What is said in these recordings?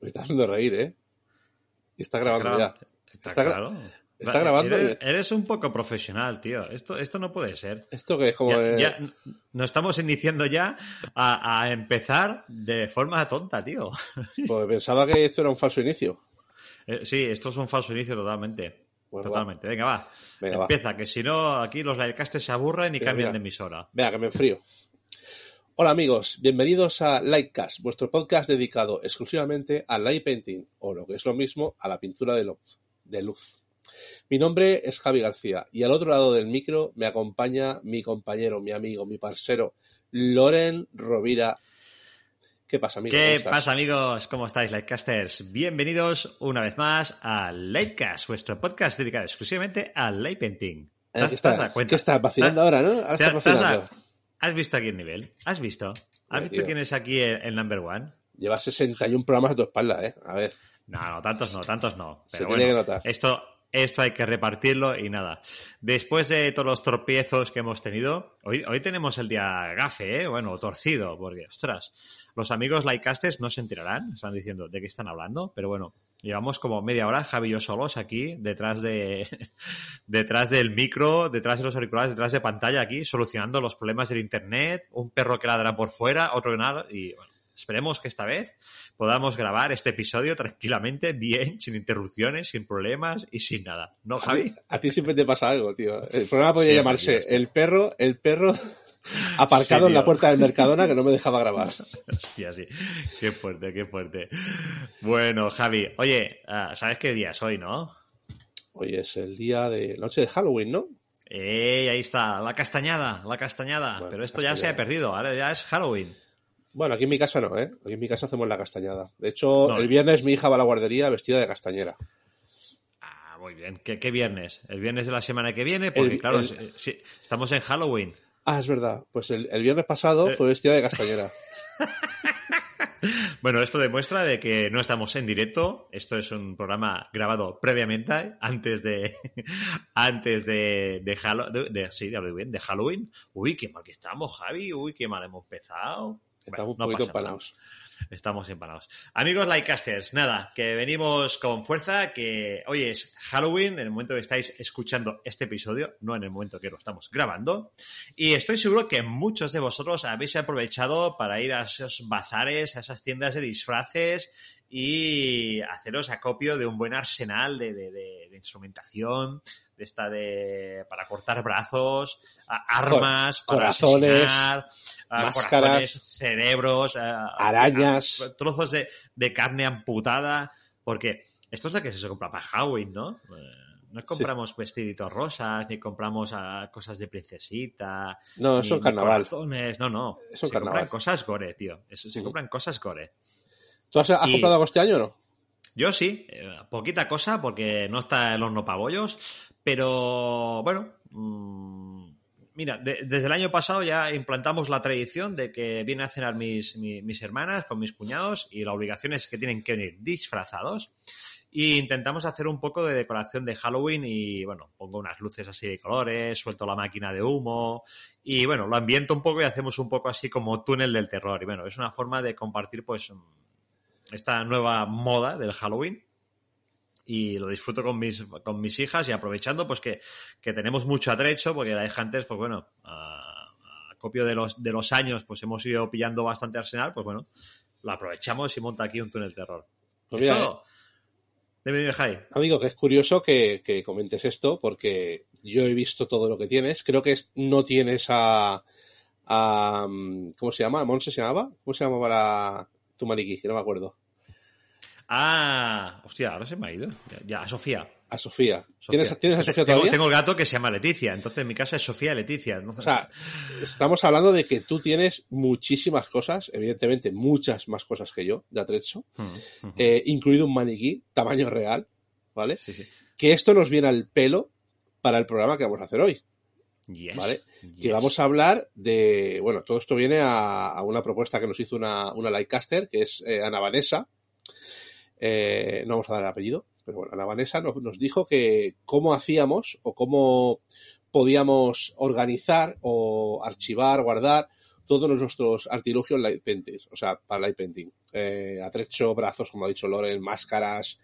Me está haciendo reír, ¿eh? Y está grabando graba- ya. Está, Está gra- claro. Está grabando Eres, un poco profesional, tío. Esto, esto no puede ser. Esto que es como... Ya, de- ya n- nos estamos iniciando ya a, a empezar de forma tonta, tío. Pues pensaba que esto era un falso inicio. Eh, sí, esto es un falso inicio totalmente. Pues va. totalmente. Venga, va. Venga, va. Empieza, que si no, aquí los livecasters se aburren y cambian de emisora. Venga, que me enfrío. Hola amigos, bienvenidos a Lightcast, vuestro podcast dedicado exclusivamente al light painting, o lo que es lo mismo, a la pintura de luz. De luz. Mi nombre es Javi García y al otro lado del micro me acompaña mi compañero, mi amigo, mi parcero, Loren Rovira. ¿Qué pasa, amigo? ¿Cómo ¿Qué pasa, amigos? ¿Cómo estáis, Lightcasters? Bienvenidos una vez más a Lightcast, vuestro podcast dedicado exclusivamente al light painting. Eh, ¿Te ¿Qué has- te has estás, vacilando ¿Te- ahora, no? Ahora estás vacilando. ¿Has visto aquí el nivel? ¿Has visto? ¿Has visto tío. quién es aquí el, el number one? Llevas 61 programas a tu espalda, ¿eh? A ver. No, no, tantos no, tantos no. Se Pero tiene bueno, que notar. Esto, esto hay que repartirlo y nada. Después de todos los tropiezos que hemos tenido, hoy, hoy tenemos el día gafe, ¿eh? Bueno, torcido, porque, ostras, los amigos Lightcasters no se enterarán, están diciendo de qué están hablando, pero bueno, llevamos como media hora, Javi y yo solos aquí, detrás de, detrás del micro, detrás de los auriculares, detrás de pantalla aquí, solucionando los problemas del internet, un perro que ladra por fuera, otro que nada, y bueno, esperemos que esta vez podamos grabar este episodio tranquilamente, bien, sin interrupciones, sin problemas y sin nada. ¿No, Javi? A ti siempre te pasa algo, tío. El programa podría llamarse tío, El perro, el perro aparcado Sí, en la puerta del Mercadona que no me dejaba grabar. Hostia, sí. Qué fuerte, qué fuerte. Bueno, Javi, oye, ah, ¿sabes qué día es hoy, no? Hoy es el día de noche de Halloween, ¿no? ¡Eh! Ahí está, la castañada, la castañada. Bueno, Pero esto ya se ha perdido, ahora ya es Halloween. Bueno, aquí en mi casa no, ¿eh? Aquí en mi casa hacemos la castañada. De hecho, No. el viernes mi hija va a la guardería vestida de castañera. Ah, muy bien. ¿Qué, qué viernes? ¿El viernes de la semana que viene? Porque, El- claro, el- sí, estamos en Halloween. Ah, es verdad. Pues el, el viernes pasado Eh. fue vestida de castañera. Bueno, esto demuestra de que no estamos en directo. Esto es un programa grabado previamente, antes de antes de, de, sí, de Halloween. Uy, qué mal que estamos, Javi. Uy, qué mal hemos empezado. Estamos Bueno, un no poquito empanados. Estamos empanados. Amigos Lightcasters, nada, que venimos con fuerza, que hoy es Halloween, en el momento que estáis escuchando este episodio, no en el momento que lo estamos grabando. Y estoy seguro que muchos de vosotros habéis aprovechado para ir a esos bazares, a esas tiendas de disfraces y haceros acopio de un buen arsenal de, de- de- de instrumentación, de esta de para cortar brazos, armas, para corazones, asesinar, a máscaras, corazones, cerebros, arañas. trozos de, de carne amputada, porque esto es lo que se compra para Halloween, ¿no? Eh, No compramos vestiditos rosas, ni compramos cosas de princesita. No, es carnaval. corazones, No, no. Es se carnaval. compran cosas gore, tío. Eso, se compran cosas gore. ¿Tú has, has Y- comprado algo este año o no? Yo sí, eh, poquita cosa porque no está el horno pabollos, pero bueno, mm, mira, de- desde el año pasado ya implantamos la tradición de que vienen a cenar mis, mi- mis hermanas con mis cuñados y la obligación es que tienen que venir disfrazados. Y intentamos hacer un poco de decoración de Halloween y bueno, pongo unas luces así de colores, suelto la máquina de humo y bueno, lo ambiento un poco y hacemos un poco así como túnel del terror. Y bueno, es una forma de compartir pues esta nueva moda del Halloween y lo disfruto con mis, con mis hijas y aprovechando pues que, que tenemos mucho atrecho porque la antes pues bueno a, a copio de los, de los años pues hemos ido pillando bastante arsenal pues bueno lo aprovechamos y monta aquí un túnel terror Pues mira, dime, dime, Jai. Amigo, que es curioso que, que comentes esto porque yo he visto todo lo que tienes. Creo que es- no tienes a, a, mm, ¿Cómo se llama? ¿Monse se llamaba? ¿Cómo se llamaba la, tu maniquí? Que no me acuerdo. Ah, hostia, ahora se me ha ido. Ya, ya, a Sofía. A Sofía. Sofía. ¿Tienes, ¿tienes a Sofía tengo, todavía? tengo el gato que se llama Leticia, entonces en mi casa es Sofía Leticia. ¿no? O sea, estamos hablando de que tú tienes muchísimas cosas, evidentemente muchas más cosas que yo, de atrecho, Mm, eh, incluido un maniquí tamaño real, ¿vale? sí, sí. Que esto nos viene al pelo para el programa que vamos a hacer hoy. ¿Vale? Que vamos a hablar de. Bueno, todo esto viene a, una propuesta que nos hizo una, una Lightcaster, que es eh, Ana Vanessa. Eh, no vamos a dar el apellido, pero bueno, Ana Vanessa nos, dijo que cómo hacíamos o cómo podíamos organizar o archivar, guardar todos nuestros artilugios light paintings, o sea, para light painting. Eh, atrecho, brazos, como ha dicho Loren, máscaras,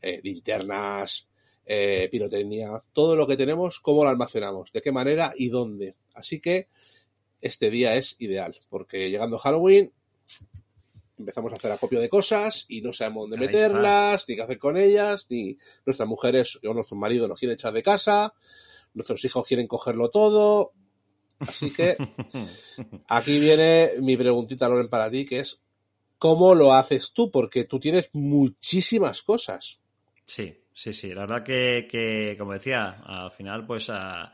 eh, linternas, pirotecnia, todo lo que tenemos, cómo lo almacenamos, de qué manera y dónde. Así que este día es ideal, porque llegando Halloween empezamos a hacer acopio de cosas y no sabemos dónde meterlas, ni qué hacer con ellas, ni nuestras mujeres o nuestro marido nos quieren echar de casa, nuestros hijos quieren cogerlo todo. Así que aquí viene mi preguntita, Loren, para ti, que es ¿cómo lo haces tú? Porque tú tienes muchísimas cosas. Sí, sí, sí. La verdad que, como decía, al final, pues a,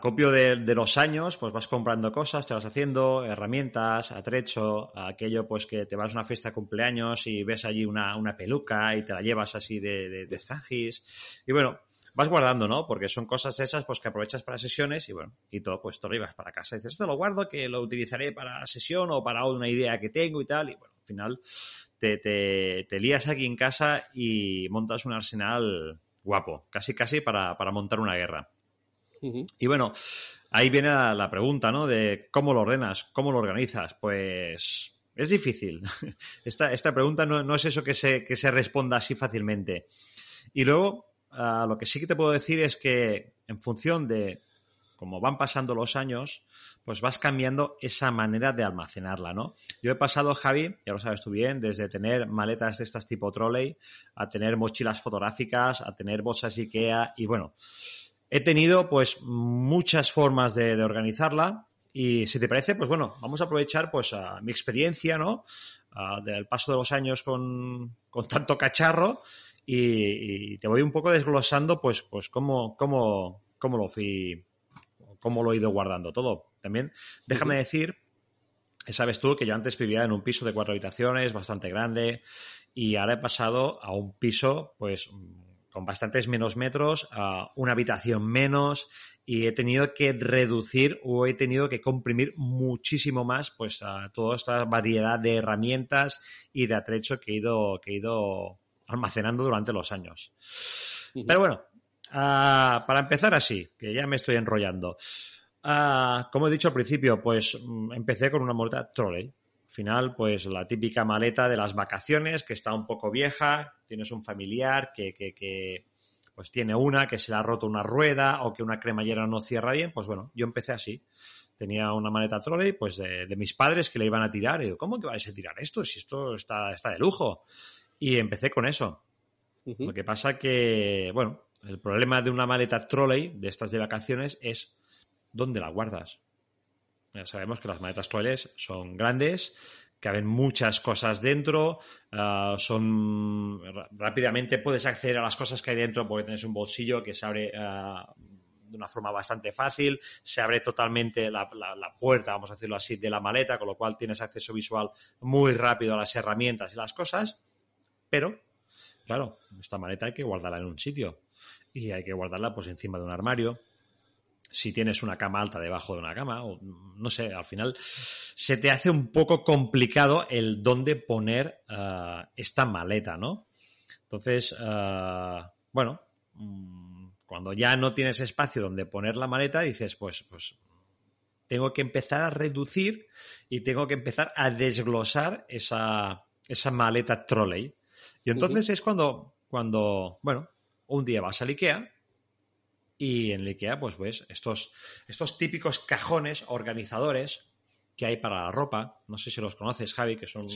copio de, los años, pues vas comprando cosas, te vas haciendo herramientas, atrecho, aquello pues que te vas a una fiesta de cumpleaños y ves allí una, peluca y te la llevas así de, de, de Y bueno, vas guardando, ¿no? Porque son cosas esas pues que aprovechas para sesiones y bueno, y todo, pues te lo para casa. Y dices, esto lo guardo, que lo utilizaré para sesión o para una idea que tengo y tal. Y bueno, al final te, te, te lías aquí en casa y montas un arsenal guapo, casi casi para, para montar una guerra. Y bueno, ahí viene la, pregunta, ¿no? De cómo lo ordenas, cómo lo organizas. Pues es difícil. Esta, esta pregunta no, no, es eso que se, que se responda así fácilmente. Y luego, Ah, lo que sí que te puedo decir es que en función de cómo van pasando los años, pues vas cambiando esa manera de almacenarla, ¿no? Yo he pasado, Javi, ya lo sabes tú bien, desde tener maletas de estas tipo trolley, a tener mochilas fotográficas, a tener bolsas IKEA y bueno, he tenido pues muchas formas de, organizarla y si te parece, pues bueno, vamos a aprovechar pues a mi experiencia, ¿no? del paso de los años con, con tanto cacharro y, te voy un poco desglosando pues, pues cómo, cómo, cómo lo fui, cómo lo he ido guardando todo. También déjame decir, sabes tú que yo antes vivía en un piso de cuatro habitaciones, bastante grande, y ahora he pasado a un piso, pues con bastantes menos metros, una habitación menos y he tenido que reducir o he tenido que comprimir muchísimo más pues a toda esta variedad de herramientas y de atrecho que he ido, que he ido almacenando durante los años. Pero bueno, ah, para empezar así, que ya me estoy enrollando. Ah, como he dicho al principio, pues mm, empecé con una maleta trolley. Al final, pues la típica maleta de las vacaciones que está un poco vieja, tienes un familiar que, que, pues tiene una que se le ha roto una rueda o que una cremallera no cierra bien, pues bueno, yo empecé así. Tenía una maleta trolley, pues de, mis padres que le iban a tirar. Y digo, ¿cómo que vais a tirar esto? Si esto está, está de lujo. Y empecé con eso. Lo que pasa que, bueno, el problema de una maleta trolley de estas de vacaciones es dónde la guardas. Ya sabemos que las maletas trolleys son grandes, caben muchas cosas dentro, ah, son rápidamente puedes acceder a las cosas que hay dentro porque tienes un bolsillo que se abre ah, de una forma bastante fácil, se abre totalmente la, la, puerta, vamos a decirlo así, de la maleta, con lo cual tienes acceso visual muy rápido a las herramientas y las cosas. Pero, claro, esta maleta hay que guardarla en un sitio y hay que guardarla pues encima de un armario. Si tienes una cama alta debajo de una cama, o no sé, al final se te hace un poco complicado el dónde poner eh, esta maleta, ¿no? Entonces, eh, bueno, mm, cuando ya no tienes espacio donde poner la maleta, dices, pues, pues tengo que empezar a reducir y tengo que empezar a desglosar esa, esa maleta trolley. Y entonces es cuando, cuando, bueno, un día vas al IKEA y en el IKEA pues ves estos, estos típicos cajones organizadores que hay para la ropa. No sé si los conoces, Javi, que son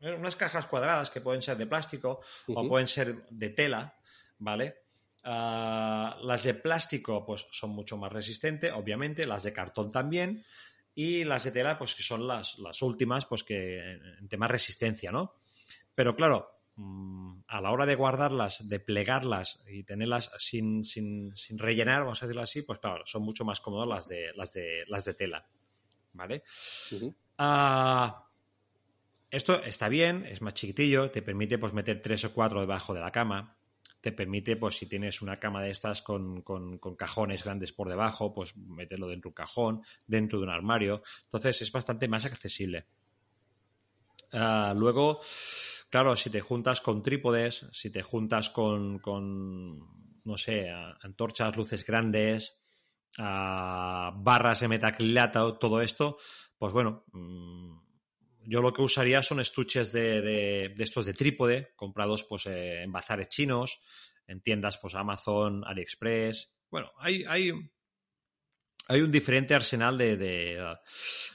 unas cajas cuadradas que pueden ser de plástico o pueden ser de tela, ¿vale? Ah, las de plástico pues son mucho más resistentes, obviamente, las de cartón también, y las de tela pues que son las, las últimas pues que en tema resistencia, ¿no? Pero claro, a la hora de guardarlas, de plegarlas y tenerlas sin, sin, sin, rellenar, vamos a decirlo así, pues claro, son mucho más cómodas las de, las de, las de tela. ¿Vale? Ah, esto está bien, es más chiquitillo, te permite pues meter tres o cuatro debajo de la cama, te permite, pues si tienes una cama de estas con, cajones grandes por debajo, pues meterlo dentro de un cajón, dentro de un armario. Entonces es bastante más accesible. Ah, luego, claro, si te juntas con trípodes, si te juntas con, no sé, antorchas, luces grandes, barras de metacrilato, todo esto, pues bueno, mm, yo lo que usaría son estuches de, de, estos de trípode, comprados pues eh, en bazares chinos, en tiendas pues Amazon, AliExpress. Bueno, hay, hay hay un diferente arsenal de,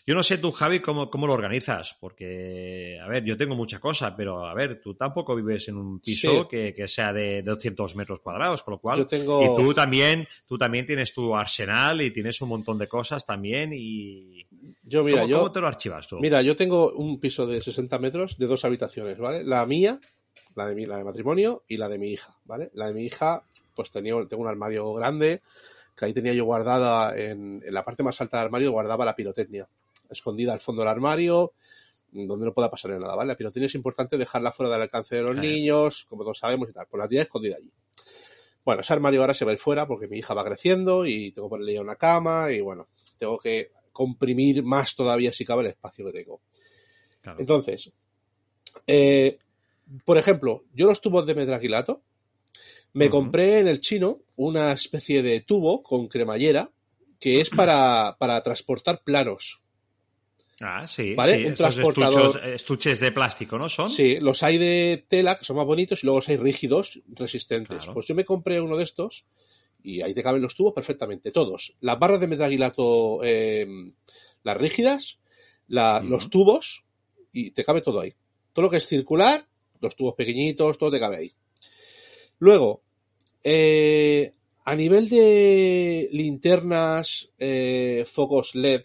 Yo no sé tú, Javi, cómo, cómo, lo organizas, porque, a ver, yo tengo mucha cosa, pero, a ver, tú tampoco vives en un piso que, sea de 200 metros cuadrados, con lo cual... Y tú también, tú también tienes tu arsenal y tienes un montón de cosas también y... Yo, mira, ¿Cómo, yo... ¿Cómo te lo archivas tú? Mira, yo tengo un piso de 60 metros de dos habitaciones, ¿vale? La mía, la de, mi, la de matrimonio y la de mi hija, ¿vale? La de mi hija, pues tenía, tengo un armario grande que ahí tenía yo guardada en, la parte más alta del armario, guardaba la pirotecnia, escondida al fondo del armario, donde no pueda pasar nada, ¿vale? La pirotecnia es importante dejarla fuera del alcance de los niños, como todos sabemos y tal, pues la tenía escondida allí. Bueno, ese armario ahora se va a ir fuera porque mi hija va creciendo y tengo que ponerle ya una cama y bueno, tengo que comprimir más todavía si cabe el espacio que tengo. Entonces, eh, por ejemplo, yo los tubos de metraquilato, me compré en el chino una especie de tubo con cremallera que es para, para transportar planos. Ah, sí, ¿vale? Un transportador... estuches de plástico, ¿no? Son. Sí, los hay de tela que son más bonitos y luego los hay rígidos, resistentes. Pues yo me compré uno de estos y ahí te caben los tubos perfectamente, todos. Las barras de metaguilato, eh, las rígidas, los tubos y te cabe todo ahí. Todo lo que es circular, los tubos pequeñitos, todo te cabe ahí. Luego, eh, a nivel de linternas, eh, focos LED,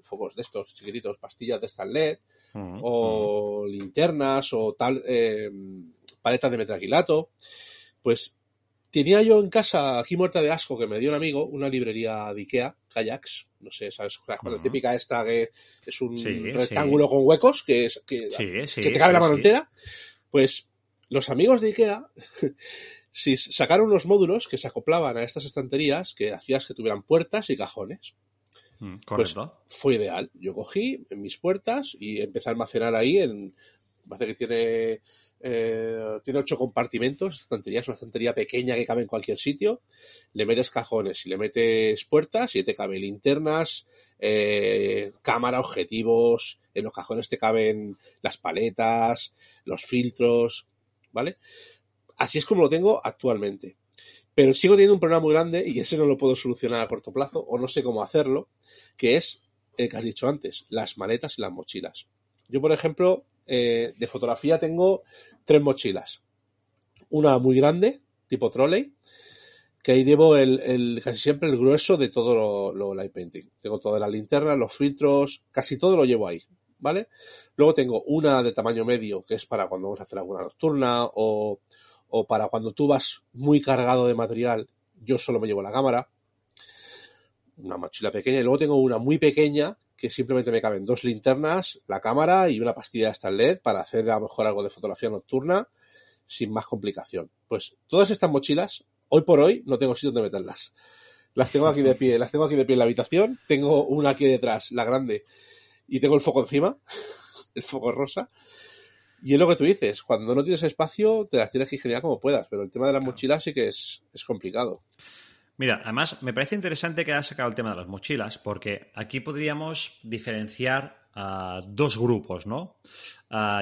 focos de estos chiquititos, pastillas de estas LED, o linternas o tal, eh, paletas de metraquilato, pues tenía yo en casa, aquí muerta de asco, que me dio un amigo, una librería de Ikea, Kayaks, no sé, ¿sabes? La típica esta que es un rectángulo con huecos, que, es, que, que te cabe la mano entera. Pues los amigos de IKEA si sacaron unos módulos que se acoplaban a estas estanterías que hacías que tuvieran puertas y cajones. Mm, pues fue ideal. Yo cogí mis puertas y empecé a almacenar ahí en. Parece que tiene. Eh, tiene ocho compartimentos. Esta estantería es una estantería pequeña que cabe en cualquier sitio. Le metes cajones y le metes puertas y te cabe linternas, eh, cámara, objetivos. En los cajones te caben las paletas, los filtros, ¿vale? Así es como lo tengo actualmente. Pero sigo teniendo un problema muy grande y ese no lo puedo solucionar a corto plazo o no sé cómo hacerlo, que es el que has dicho antes, las maletas y las mochilas. Yo, por ejemplo, eh, de fotografía tengo tres mochilas. Una muy grande, tipo trolley, que ahí llevo el, casi siempre el grueso de todo lo, lo light painting. Tengo todas las linternas, los filtros, casi todo lo llevo ahí. ¿Vale? Luego tengo una de tamaño medio, que es para cuando vamos a hacer alguna nocturna o, para cuando tú vas muy cargado de material, yo solo me llevo la cámara. Una mochila pequeña. Y luego tengo una muy pequeña que simplemente me caben dos linternas, la cámara y una pastilla de LED para hacer a lo mejor algo de fotografía nocturna sin más complicación. Pues todas estas mochilas, hoy por hoy, no tengo sitio donde meterlas. Las tengo aquí de pie, las tengo aquí de pie en la habitación. Tengo una aquí detrás, la grande, y tengo el foco encima, el foco rosa. Y es lo que tú dices, cuando no tienes espacio te las tienes que ingeniar como puedas, pero el tema de las mochilas sí que es, complicado. Mira, además me parece interesante que hayas sacado el tema de las mochilas, porque aquí podríamos diferenciar a dos grupos, ¿no?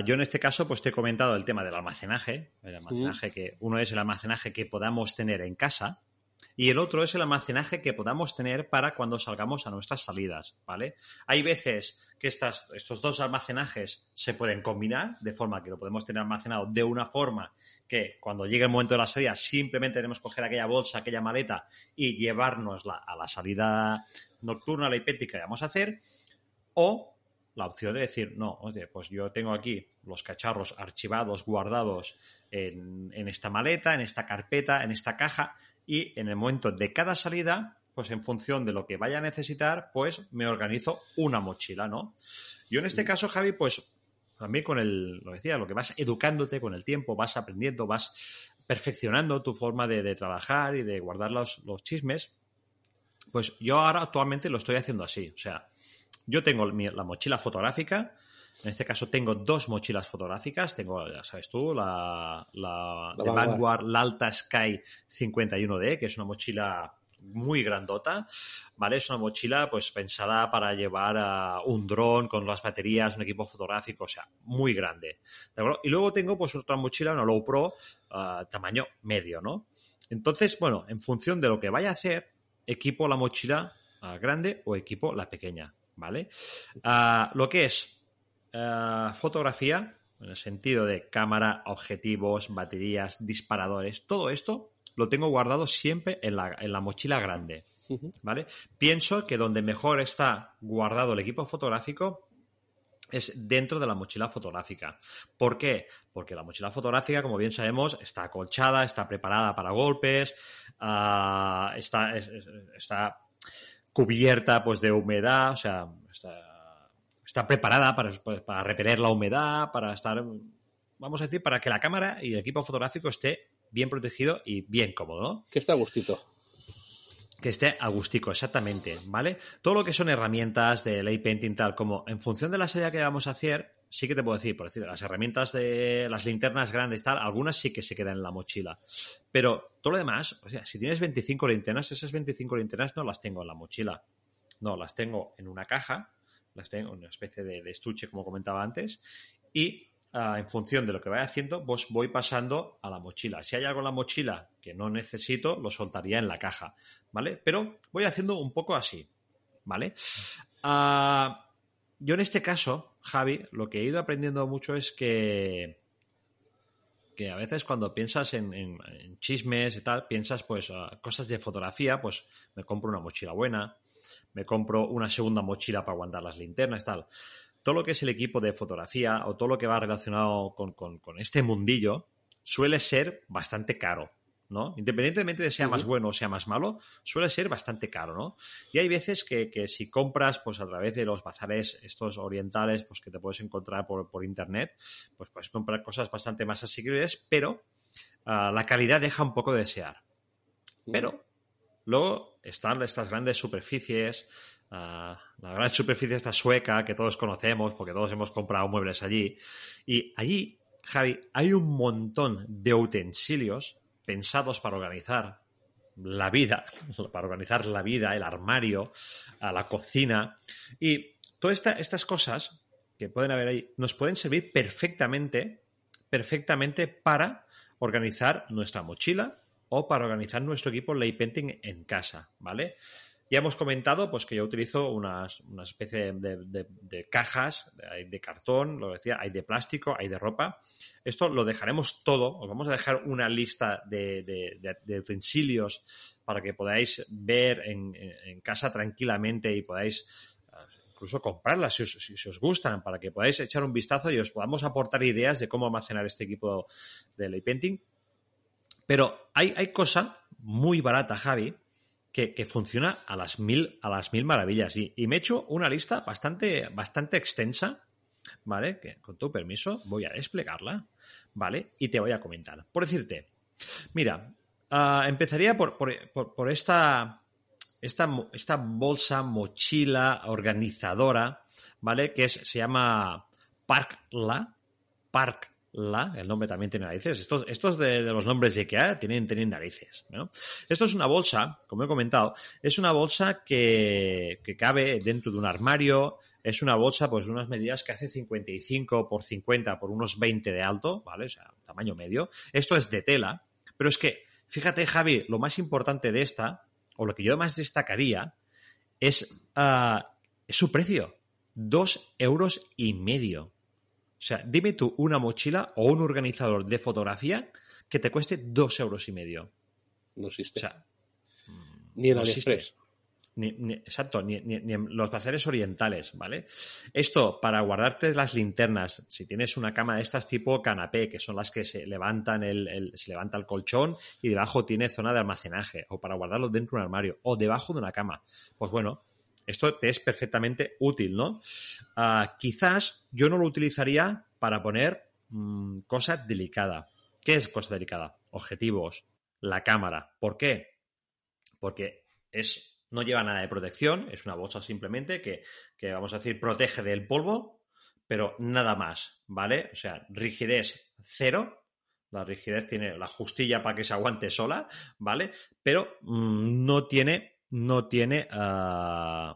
Yo en este caso, pues te he comentado el tema del almacenaje, el almacenaje que uno es el almacenaje que podamos tener en casa, y el otro es el almacenaje que podamos tener para cuando salgamos a nuestras salidas, ¿vale? Hay veces que estas, estos dos almacenajes se pueden combinar de forma que lo podemos tener almacenado de una forma que cuando llegue el momento de la salida simplemente tenemos que coger aquella bolsa, aquella maleta y llevárnosla a la salida nocturna, la hipética que vamos a hacer, o la opción de decir, no, oye, pues yo tengo aquí los cacharros archivados, guardados en, en, esta maleta, en esta carpeta, en esta caja, y en el momento de cada salida, pues en función de lo que vaya a necesitar, pues me organizo una mochila, ¿no? Yo en este caso, Javi, pues también con el, lo decía, lo que vas educándote con el tiempo, vas aprendiendo, vas perfeccionando tu forma de, trabajar y de guardar los, los, chismes, pues yo ahora actualmente lo estoy haciendo así. O sea, yo tengo la mochila fotográfica, en este caso tengo dos mochilas fotográficas. Tengo, ya sabes tú, la, la, de Vanguard, la Alta Sky 51D, que es una mochila muy grandota, ¿vale? Es una mochila pues pensada para llevar a un dron con las baterías, un equipo fotográfico, o sea, muy grande. ¿de acuerdo? Y luego tengo pues otra mochila, una Low Pro, uh, tamaño medio, ¿no? Entonces, bueno, en función de lo que vaya a hacer, equipo la mochila uh, grande o equipo la pequeña, ¿vale? Uh, lo que es fotografía, en el sentido de cámara, objetivos, baterías, disparadores, todo esto lo tengo guardado siempre en la, en la mochila grande. ¿Vale? Pienso que donde mejor está guardado el equipo fotográfico es dentro de la mochila fotográfica. ¿Por qué? Porque la mochila fotográfica, como bien sabemos, está acolchada, está preparada para golpes, ah, está, está, cubierta pues, de humedad, o sea, está, preparada para, para repeler la humedad, para estar, vamos a decir, para que la cámara y el equipo fotográfico esté bien protegido y bien cómodo. Que esté a gustito. Que esté a gustico, exactamente, ¿vale? Todo lo que son herramientas de lay painting tal, como en función de la serie que vamos a hacer, sí que te puedo decir, por decir, las herramientas de las linternas grandes tal, algunas sí que se quedan en la mochila. Pero todo lo demás, o sea, si tienes 25 linternas, esas 25 linternas no las tengo en la mochila. No, las tengo en una caja, las tengo en una especie de, estuche, como comentaba antes, y Ah, en función de lo que vaya haciendo, pues voy pasando a la mochila. Si hay algo en la mochila que no necesito, lo soltaría en la caja, ¿vale? Pero voy haciendo un poco así, ¿vale? Ah, yo en este caso, Javi, lo que he ido aprendiendo mucho es que que a veces cuando piensas en, chismes y tal, piensas pues cosas de fotografía, pues me compro una mochila buena, me compro una segunda mochila para aguantar las linternas tal todo lo que es el equipo de fotografía o todo lo que va relacionado con, este mundillo suele ser bastante caro. ¿No? Independientemente de sea más bueno o sea más malo, suele ser bastante caro, ¿no? Y hay veces que, si compras, pues a través de los bazares estos orientales, pues que te puedes encontrar por, internet, pues puedes comprar cosas bastante más asequibles, pero ah, la calidad deja un poco de desear. Pero luego están estas grandes superficies, la gran superficie esta sueca que todos conocemos porque todos hemos comprado muebles allí. Y allí, Javi, hay un montón de utensilios pensados para organizar la vida, para organizar la vida, el armario, la cocina. Y todas estas cosas que pueden haber ahí nos pueden servir perfectamente, perfectamente para organizar nuestra mochila o para organizar nuestro equipo lay painting en casa, ¿vale? Ya hemos comentado pues, que yo utilizo unas, una especie de, cajas, hay de cartón, lo decía, hay de plástico, hay de ropa. Esto lo dejaremos todo, os vamos a dejar una lista de, utensilios para que podáis ver en, casa tranquilamente y podáis incluso comprarlas si os, gustan, para que podáis echar un vistazo y os podamos aportar ideas de cómo almacenar este equipo de lay painting. Pero hay, hay cosa muy barata, Javi, que, funciona a las mil, a las mil maravillas. Y, me he hecho una lista bastante, bastante extensa, ¿vale? Que con tu permiso voy a desplegarla, ¿vale? Y te voy a comentar. Por decirte, mira, ah, empezaría por, por, esta, esta, esta, bolsa, mochila organizadora, ¿vale? Que es, se llama Parkla, Park la, el nombre también tiene narices. Estos, estos de, los nombres de IKEA tienen, tienen narices. Esto es una bolsa, como he comentado, es una bolsa que, que, cabe dentro de un armario. Es una bolsa, pues, de unas medidas que hace 55 por 50 por unos 20 de alto, ¿vale? O sea, tamaño medio. Esto es de tela, pero es que, fíjate, Javi, lo más importante de esta, o lo que yo más destacaría, es, ah, es su precio. Dos euros y medio. O sea, dime tú una mochila o un organizador de fotografía que te cueste dos euros y medio. No existe. O sea, ni en no AliExpress. exacto, ni, en los bazares orientales, ¿vale? Esto para guardarte las linternas, si tienes una cama de estas tipo canapé, que son las que se levantan el, se levanta el colchón y debajo tiene zona de almacenaje, o para guardarlo dentro de un armario, o debajo de una cama. Pues bueno, esto te es perfectamente útil, ¿no? Ah, quizás yo no lo utilizaría para poner mm, cosa delicada. ¿Qué es cosa delicada? Objetivos, la cámara. ¿Por qué? Porque es, no lleva nada de protección, es una bolsa simplemente que, que vamos a decir, protege del polvo, pero nada más, ¿vale? O sea, rigidez cero, la rigidez tiene la justilla para que se aguante sola, ¿vale? Pero mmm, no tiene, no tiene uh,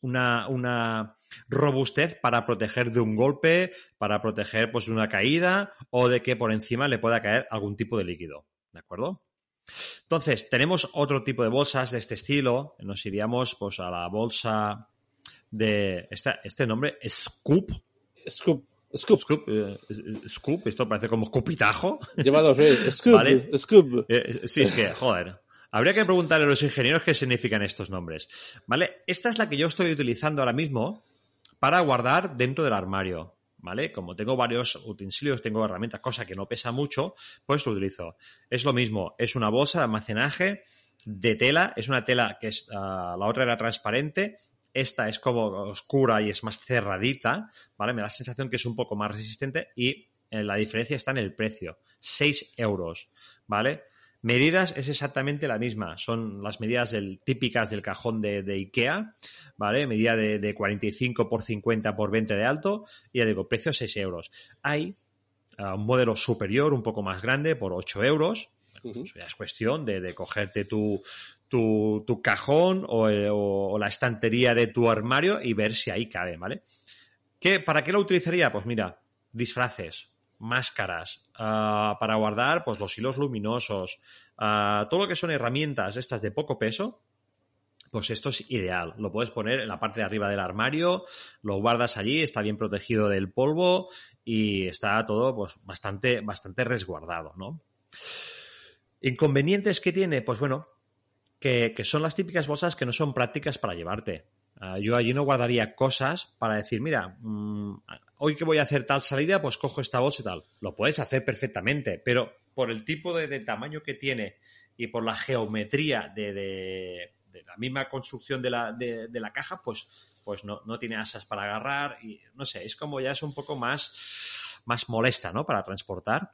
una, una, robustez para proteger de un golpe, para proteger pues, de una caída o de que por encima le pueda caer algún tipo de líquido, ¿de acuerdo? Entonces, tenemos otro tipo de bolsas de este estilo. Nos iríamos pues, a la bolsa de este, este nombre, Scoop. Scoop. Scoop. Scoop, eh, Scoop, esto parece como escupitajo. Lleva dos veces. Scoop. ¿Vale? Scoop. Eh, sí, es que, joder. Habría que preguntarle a los ingenieros qué significan estos nombres. ¿Vale? Esta es la que yo estoy utilizando ahora mismo para guardar dentro del armario. ¿Vale? Como tengo varios utensilios, tengo herramientas, cosa que no pesa mucho, pues lo utilizo. Es lo mismo, es una bolsa de almacenaje de tela, es una tela que es, uh, la otra era transparente, esta es como oscura y es más cerradita, ¿vale? Me da la sensación que es un poco más resistente y eh, la diferencia está en el precio, 6 euros, ¿vale? Medidas es exactamente la misma, son las medidas del, típicas del cajón de, de, IKEA, ¿vale? Medida de, de, 45 por 50 por 20 de alto y ya digo, precio 6 euros. Hay uh, un modelo superior, un poco más grande, por 8 euros. Uh -huh. ya es cuestión de, de cogerte tu, tu, tu cajón o, o, o, la estantería de tu armario y ver si ahí cabe, ¿vale? ¿Qué, ¿Para qué lo utilizaría? Pues mira, disfraces, máscaras, uh, para guardar pues, los hilos luminosos, uh, todo lo que son herramientas estas de poco peso, pues esto es ideal. Lo puedes poner en la parte de arriba del armario, lo guardas allí, está bien protegido del polvo y está todo pues, bastante, bastante resguardado, ¿no? Inconvenientes que tiene, pues bueno, que, que, son las típicas bolsas que no son prácticas para llevarte. Uh, yo allí no guardaría cosas para decir, mira, mmm, hoy que voy a hacer tal salida, pues cojo esta bolsa y tal. Lo puedes hacer perfectamente, pero por el tipo de, tamaño que tiene y por la geometría de, la misma construcción de la, de, la caja, pues, pues no, no, tiene asas para agarrar y no sé, es como ya es un poco más, más molesta, ¿no? Para transportar.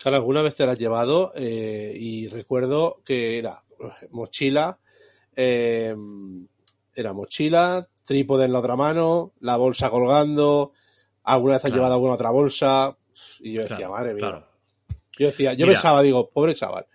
Claro, alguna vez te la has llevado eh, y recuerdo que era mochila, eh, era mochila, trípode en la otra mano, la bolsa colgando, alguna vez claro. llevado alguna otra bolsa y yo decía, claro, madre mía. Claro. Yo decía, yo Mira, pensaba, digo, pobre chaval.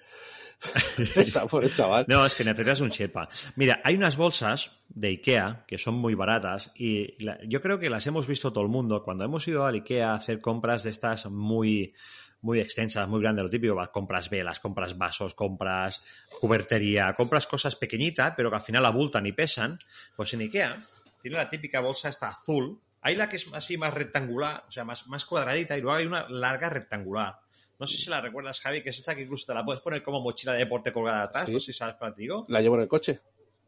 pobre chaval. No, es que necesitas un Sherpa. Mira, hay unas bolsas de Ikea que son muy baratas y la, yo creo que las hemos visto todo el mundo cuando hemos ido al Ikea a hacer compras de estas muy muy extensas, muy grandes, lo típico, compras velas, compras vasos, compras cubertería, compras cosas pequeñitas, pero que al final abultan y pesan, pues en Ikea tiene la típica bolsa esta azul, hay la que es así más rectangular, o sea, más, más cuadradita, y luego hay una larga rectangular. No sé si la recuerdas, Javi, que es esta que incluso te la puedes poner como mochila de deporte colgada atrás, sí. no sé si sabes para ti digo. La llevo en el coche.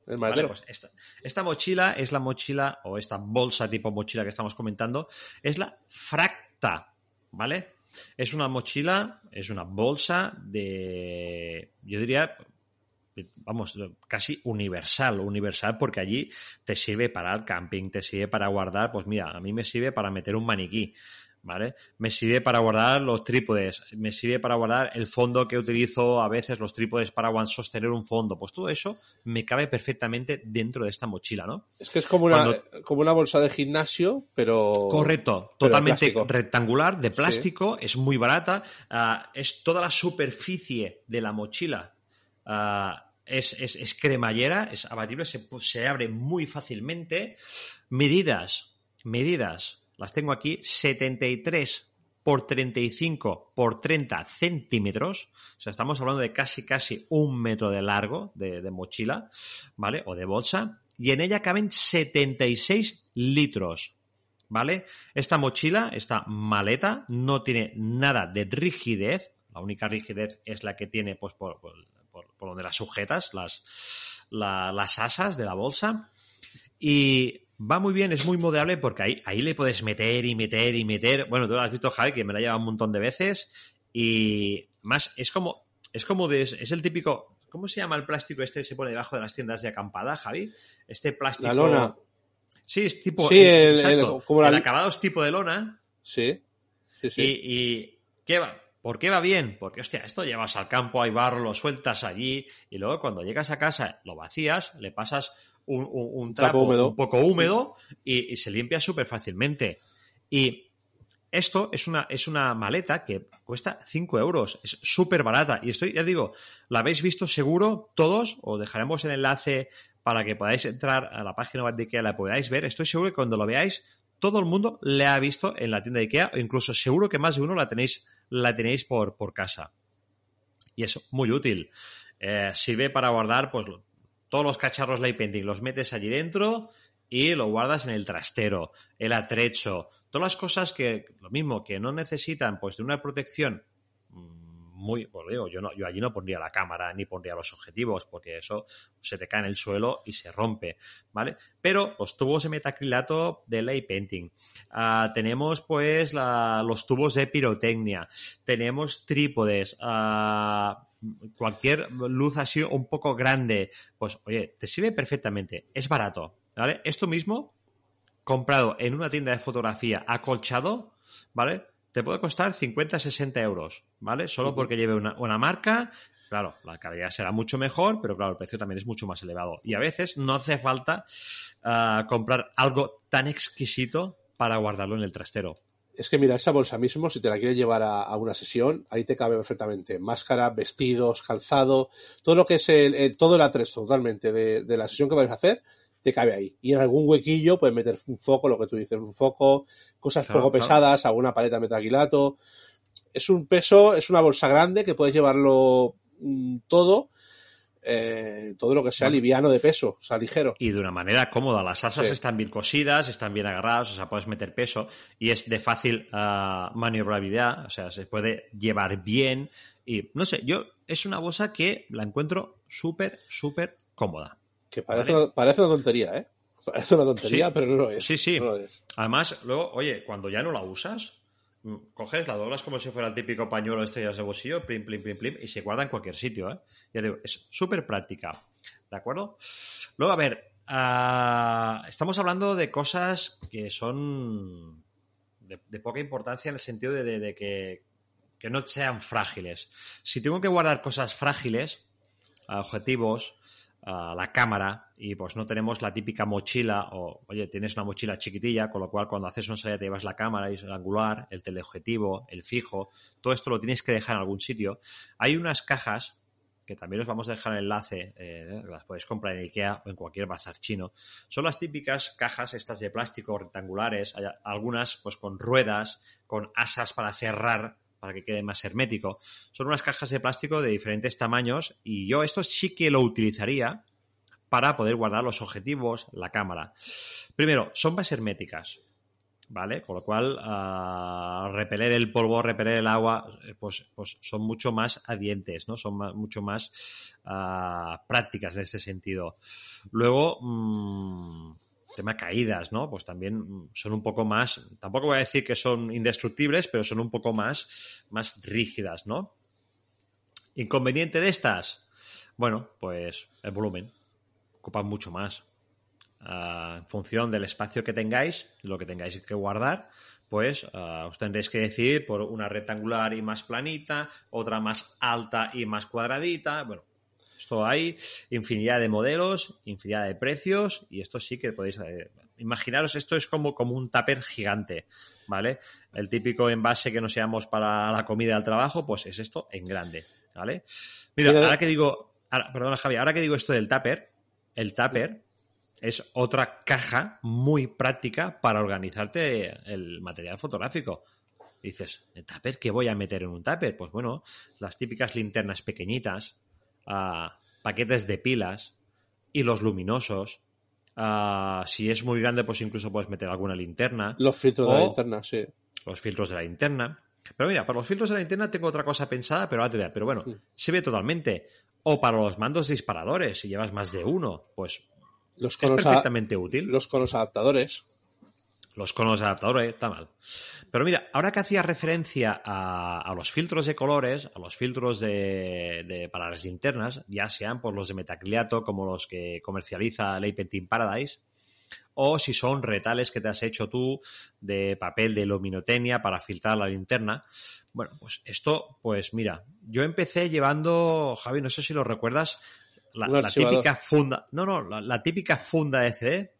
El vale, pues esta, esta, mochila es la mochila, o esta bolsa tipo mochila que estamos comentando, es la Fracta, ¿vale? Es una mochila, es una bolsa de, yo diría, vamos, casi universal, universal porque allí te sirve para el camping, te sirve para guardar, pues mira, a mí me sirve para meter un maniquí, ¿vale? Me sirve para guardar los trípodes, me sirve para guardar el fondo que utilizo a veces, los trípodes para sostener un fondo, pues todo eso me cabe perfectamente dentro de esta mochila, ¿no? Es que es como una, Cuando... como una bolsa de gimnasio, pero... Correcto, pero totalmente rectangular, de plástico, sí. es muy barata, uh, es toda la superficie de la mochila. Uh, es, es, es, cremallera, es abatible, se, se abre muy fácilmente. Medidas, medidas, las tengo aquí, 73 por 35 por 30 centímetros. O sea, estamos hablando de casi, casi un metro de largo de, mochila, ¿vale? O de bolsa. Y en ella caben 76 litros. ¿Vale? Esta mochila, esta maleta, no tiene nada de rigidez. La única rigidez es la que tiene, pues, por, por, donde las sujetas, las, la, las asas de la bolsa. Y va muy bien, es muy moldeable porque ahí, ahí le puedes meter y meter y meter. Bueno, tú lo has visto, Javi, que me la lleva un montón de veces. Y más, es como, es como de, es el típico. ¿Cómo se llama el plástico este que se pone debajo de las tiendas de acampada, Javi? Este plástico. La lona. Sí, es tipo. Sí, el, exacto, el, como la... el acabado es tipo de lona. Sí. Sí, sí. Y, y ¿qué va? ¿Por qué va bien? Porque, hostia, esto llevas al campo, hay barro, lo sueltas allí y luego cuando llegas a casa lo vacías, le pasas un, trapo, un poco húmedo y, se limpia súper fácilmente. Y esto es una, es una maleta que cuesta 5 euros, es súper barata. Y estoy, ya digo, la habéis visto seguro todos, o dejaremos el enlace para que podáis entrar a la página web de IKEA, la podáis ver. Estoy seguro que cuando lo veáis, todo el mundo le ha visto en la tienda de IKEA, o incluso seguro que más de uno la tenéis, la tenéis por, por casa. Y es muy útil. Eh, sirve para guardar pues, todos los cacharros light painting, los metes allí dentro y lo guardas en el trastero, el atrecho, todas las cosas que, lo mismo, que no necesitan pues de una protección mm, muy, pues digo, yo no, yo allí no pondría la cámara ni pondría los objetivos, porque eso se te cae en el suelo y se rompe, ¿vale? Pero los tubos de metacrilato de light painting, ah, tenemos pues los tubos de pirotecnia, tenemos trípodes, uh, cualquier luz así un poco grande, pues oye, te sirve perfectamente, es barato, ¿vale? Esto mismo, comprado en una tienda de fotografía acolchado, ¿vale? Te puede costar 50, 60 euros, ¿vale? Solo porque lleve una, marca, claro, la calidad será mucho mejor, pero claro, el precio también es mucho más elevado. Y a veces no hace falta ah, comprar algo tan exquisito para guardarlo en el trastero es que mira, esa bolsa mismo, si te la quieres llevar a, una sesión, ahí te cabe perfectamente máscara, vestidos, calzado, todo lo que es el, todo el atrezo totalmente de, la sesión que vais a hacer, te cabe ahí. Y en algún huequillo puedes meter un foco, lo que tú dices, un foco, cosas poco pesadas, alguna paleta de metaquilato. Es un peso, es una bolsa grande que puedes llevarlo mm, todo eh, todo lo que sea liviano de peso, o sea, ligero. Y de una manera cómoda. Las asas están bien cosidas, están bien agarradas, o sea, puedes meter peso y es de fácil uh, maniobrabilidad, o sea, se puede llevar bien. Y no sé, yo es una bolsa que la encuentro súper, súper cómoda. Que parece, una, parece una tontería, ¿eh? Parece una tontería, pero no lo es. Sí, sí. No Además, luego, oye, cuando ya no la usas, Mm, coges, la doblas como si fuera el típico pañuelo este de bolsillo, plim, plim, plim, plim, y se guarda en cualquier sitio, ¿eh? Ya digo, es súper práctica, ¿de acuerdo? Luego, a ver, ah, estamos hablando de cosas que son de, poca importancia en el sentido de, que, que, no sean frágiles. Si tengo que guardar cosas frágiles, objetivos, la cámara y pues no tenemos la típica mochila o, oye, tienes una mochila chiquitilla, con lo cual cuando haces una salida te llevas la cámara y el angular, el teleobjetivo, el fijo, todo esto lo tienes que dejar en algún sitio. Hay unas cajas que también os vamos a dejar el enlace, eh, las podéis comprar en Ikea o en cualquier bazar chino. Son las típicas cajas estas de plástico rectangulares, algunas pues con ruedas, con asas para cerrar para que quede más hermético. Son unas cajas de plástico de diferentes tamaños y yo esto sí que lo utilizaría para poder guardar los objetivos, la cámara. Primero, son más herméticas, ¿vale? Con lo cual, uh, repeler el polvo, repeler el agua, eh, pues, pues son mucho más adientes, ¿no? Son mucho más uh, prácticas en este sentido. Luego, mmm, tema caídas, ¿no? Pues también son un poco más, tampoco voy a decir que son indestructibles, pero son un poco más, más rígidas, ¿no? Inconveniente de estas, bueno, pues el volumen, ocupan mucho más. Ah, en función del espacio que tengáis, lo que tengáis que guardar, pues uh, os tendréis que decidir por una rectangular y más planita, otra más alta y más cuadradita, bueno, esto hay infinidad de modelos, infinidad de precios y esto sí que podéis... Eh, imaginaros, esto es como, como un tupper gigante, ¿vale? El típico envase que nos llevamos para la comida al trabajo, pues es esto en grande, ¿vale? Mira, ahora que digo... perdona, Javi, ahora que digo esto del tupper, el tupper es otra caja muy práctica para organizarte el material fotográfico. Dices, ¿el tupper qué voy a meter en un tupper? Pues bueno, las típicas linternas pequeñitas, paquetes de pilas, y los luminosos. si es muy grande, pues incluso puedes meter alguna linterna. Los filtros de la linterna, sí. Los filtros de la linterna. Pero mira, para los filtros de la linterna tengo otra cosa pensada, pero Pero bueno, se ve totalmente. O para los mandos disparadores, si llevas más de uno, pues los es perfectamente útil. Los conos adaptadores. Los conos adaptadores, está mal. Pero mira, ahora que hacía referencia a, los filtros de colores, a los filtros de, para las linternas, ya sean por los de metacrilato como los que comercializa Ley Painting Paradise, o si son retales que te has hecho tú de papel de luminotenia para filtrar la linterna. Bueno, pues esto, pues mira, yo empecé llevando, Javi, no sé si lo recuerdas, la, típica funda, no, no, la, típica funda de CD.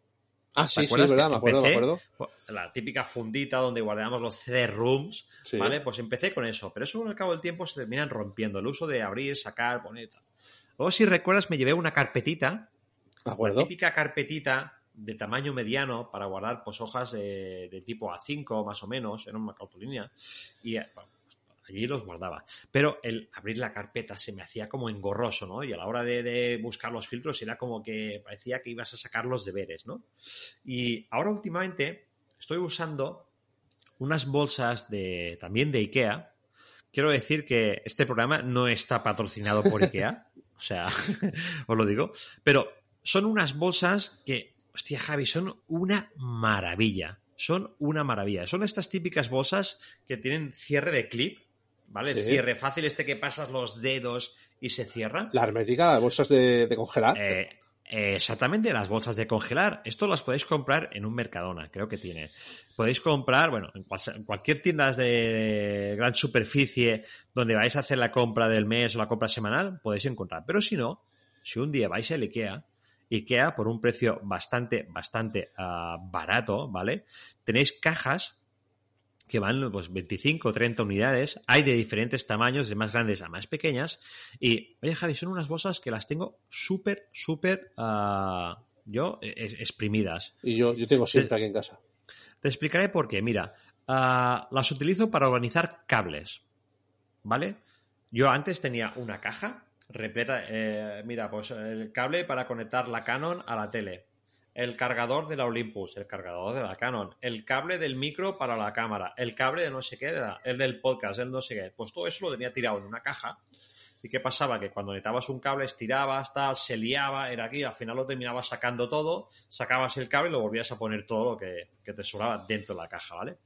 Ah, sí, sí, es verdad, me acuerdo, me acuerdo. La típica fundita donde guardamos los CD-rooms, ¿vale? Pues empecé con eso, pero eso al cabo del tiempo se terminan rompiendo, el uso de abrir, sacar, poner Luego, si recuerdas, me llevé una carpetita, la típica carpetita de tamaño mediano para guardar pues, hojas de, tipo A5 más o menos, en una cartulina, y eh, allí los guardaba. Pero el abrir la carpeta se me hacía como engorroso, ¿no? Y a la hora de, buscar los filtros era como que parecía que ibas a sacar los deberes, ¿no? Y ahora últimamente estoy usando unas bolsas de también de IKEA. Quiero decir que este programa no está patrocinado por IKEA, o sea, os lo digo, pero son unas bolsas que, hostia, Javi, son una maravilla. Son una maravilla. Son estas típicas bolsas que tienen cierre de clip, ¿vale? El cierre fácil, este que pasas los dedos y se cierra. La hermética, las bolsas de, congelar. Eh, exactamente, las bolsas de congelar. Esto las podéis comprar en un Mercadona, creo que tiene. Podéis comprar, bueno, en, cualquier tienda de gran superficie donde vais a hacer la compra del mes o la compra semanal, podéis encontrar. Pero si no, si un día vais a IKEA, IKEA por un precio bastante, bastante ah, barato, ¿vale? Tenéis cajas que van pues 25 o 30 unidades, hay de diferentes tamaños, de más grandes a más pequeñas, y oye Javi, son unas bolsas que las tengo súper, súper, uh, yo, exprimidas. Y yo, yo tengo siempre aquí en casa. Te explicaré por qué, mira, uh, las utilizo para organizar cables, ¿vale? Yo antes tenía una caja repleta, eh, mira, pues el cable para conectar la Canon a la tele, el cargador de la Olympus, el cargador de la Canon, el cable del micro para la cámara, el cable de no sé qué, el del podcast, el no sé qué. Pues todo eso lo tenía tirado en una caja. ¿Y qué pasaba? Que cuando necesitabas un cable, estirabas, tal, se liaba, era aquí, al final lo terminabas sacando todo, sacabas el cable y lo volvías a poner todo lo que, te sobraba dentro de la caja, ¿vale?